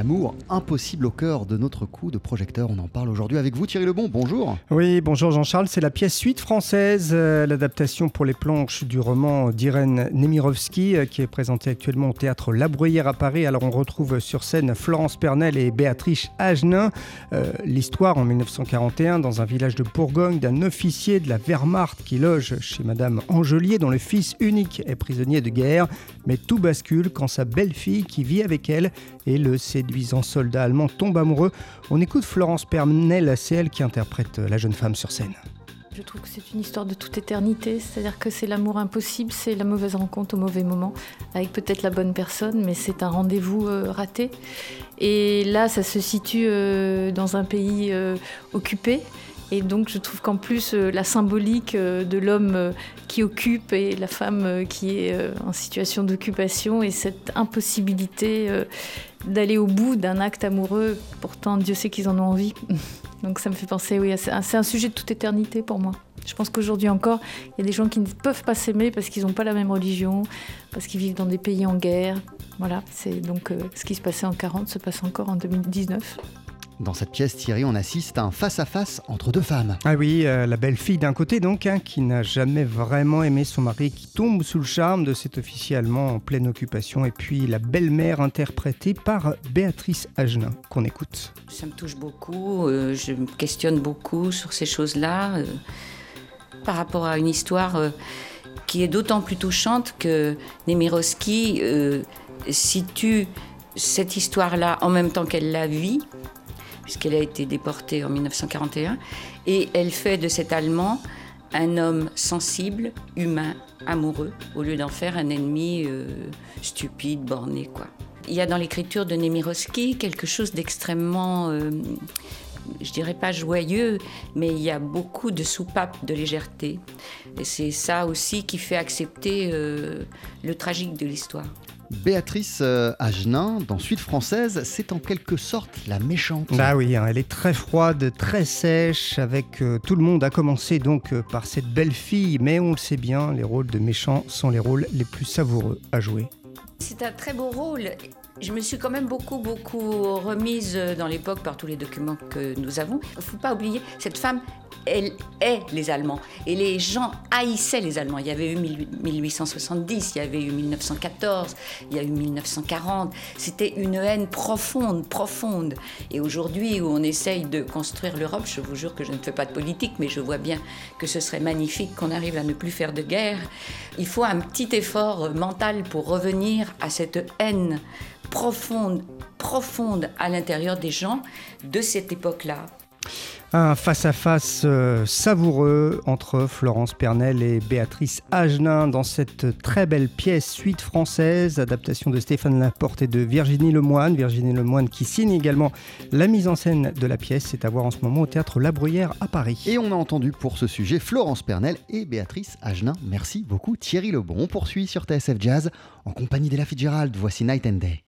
L'amour impossible au cœur de notre coup de projecteur. On en parle aujourd'hui avec vous, Thierry Lebon. Bonjour. Oui, bonjour Jean-Charles. C'est la pièce suite française, euh, l'adaptation pour les planches du roman d'Irène Nemirovski, euh, qui est présentée actuellement au théâtre La Bruyère à Paris. Alors, on retrouve sur scène Florence Pernel et Béatrice Agenin. Euh, l'histoire en 1941, dans un village de Bourgogne, d'un officier de la Wehrmacht qui loge chez Madame Angelier, dont le fils unique est prisonnier de guerre. Mais tout bascule quand sa belle-fille, qui vit avec elle, et le séduisant soldat allemand tombe amoureux. On écoute Florence Pernel, c'est elle qui interprète la jeune femme sur scène. Je trouve que c'est une histoire de toute éternité, c'est-à-dire que c'est l'amour impossible, c'est la mauvaise rencontre au mauvais moment, avec peut-être la bonne personne, mais c'est un rendez-vous euh, raté. Et là, ça se situe euh, dans un pays euh, occupé, et donc je trouve qu'en plus euh, la symbolique euh, de l'homme euh, qui occupe et la femme qui est en situation d'occupation et cette impossibilité d'aller au bout d'un acte amoureux, pourtant Dieu sait qu'ils en ont envie. Donc ça me fait penser, oui, c'est un, sujet de toute éternité pour moi. Je pense qu'aujourd'hui encore, il y a des gens qui ne peuvent pas s'aimer parce qu'ils n'ont pas la même religion, parce qu'ils vivent dans des pays en guerre. Voilà, c'est donc ce qui se passait en 40 se passe encore en 2019. Dans cette pièce, Thierry, on assiste à un face-à-face entre deux femmes. Ah oui, euh, la belle-fille d'un côté donc, hein, qui n'a jamais vraiment aimé son mari, qui tombe sous le charme de cet officier allemand en pleine occupation, et puis la belle-mère interprétée par Béatrice Agenin, qu'on écoute. Ça me touche beaucoup, euh, je me questionne beaucoup sur ces choses-là, euh, par rapport à une histoire qui est d'autant plus touchante que Nemirovski situe cette histoire-là en même temps qu'elle la vit puisqu'elle a été déportée en 1941. Et elle fait de cet Allemand un homme sensible, humain, amoureux, au lieu d'en faire un ennemi euh, stupide, borné. Quoi. Il y a dans l'écriture de Nemirovsky quelque chose d'extrêmement, euh, je dirais pas joyeux, mais il y a beaucoup de soupapes de légèreté. Et c'est ça aussi qui fait accepter euh, le tragique de l'histoire. Béatrice euh, Agenin, dans Suite française, c'est en quelque sorte la méchante. Bah oui, hein, elle est très froide, très sèche, avec euh, tout le monde, à commencer donc euh, par cette belle fille, mais on le sait bien, les rôles de méchants sont les rôles les plus savoureux à jouer. C'est un très beau rôle. Je me suis quand même beaucoup, beaucoup remise dans l'époque par tous les documents que nous avons. Il ne faut pas oublier, cette femme, elle est les Allemands. Et les gens haïssaient les Allemands. Il y avait eu 1870, il y avait eu 1914, il y a eu 1940. C'était une haine profonde, profonde. Et aujourd'hui, où on essaye de construire l'Europe, je vous jure que je ne fais pas de politique, mais je vois bien que ce serait magnifique qu'on arrive à ne plus faire de guerre. Il faut un petit effort mental pour revenir à cette haine profonde, profonde à l'intérieur des gens de cette époque-là. Un face-à-face euh, savoureux entre Florence Pernel et Béatrice Agenin dans cette très belle pièce suite française, adaptation de Stéphane Laporte et de Virginie Lemoine. Virginie Lemoine qui signe également la mise en scène de la pièce. C'est à voir en ce moment au théâtre La Bruyère à Paris. Et on a entendu pour ce sujet Florence Pernel et Béatrice Agenin. Merci beaucoup Thierry Lebon. On poursuit sur TSF Jazz en compagnie d'Ella Fitzgerald. Voici Night and Day.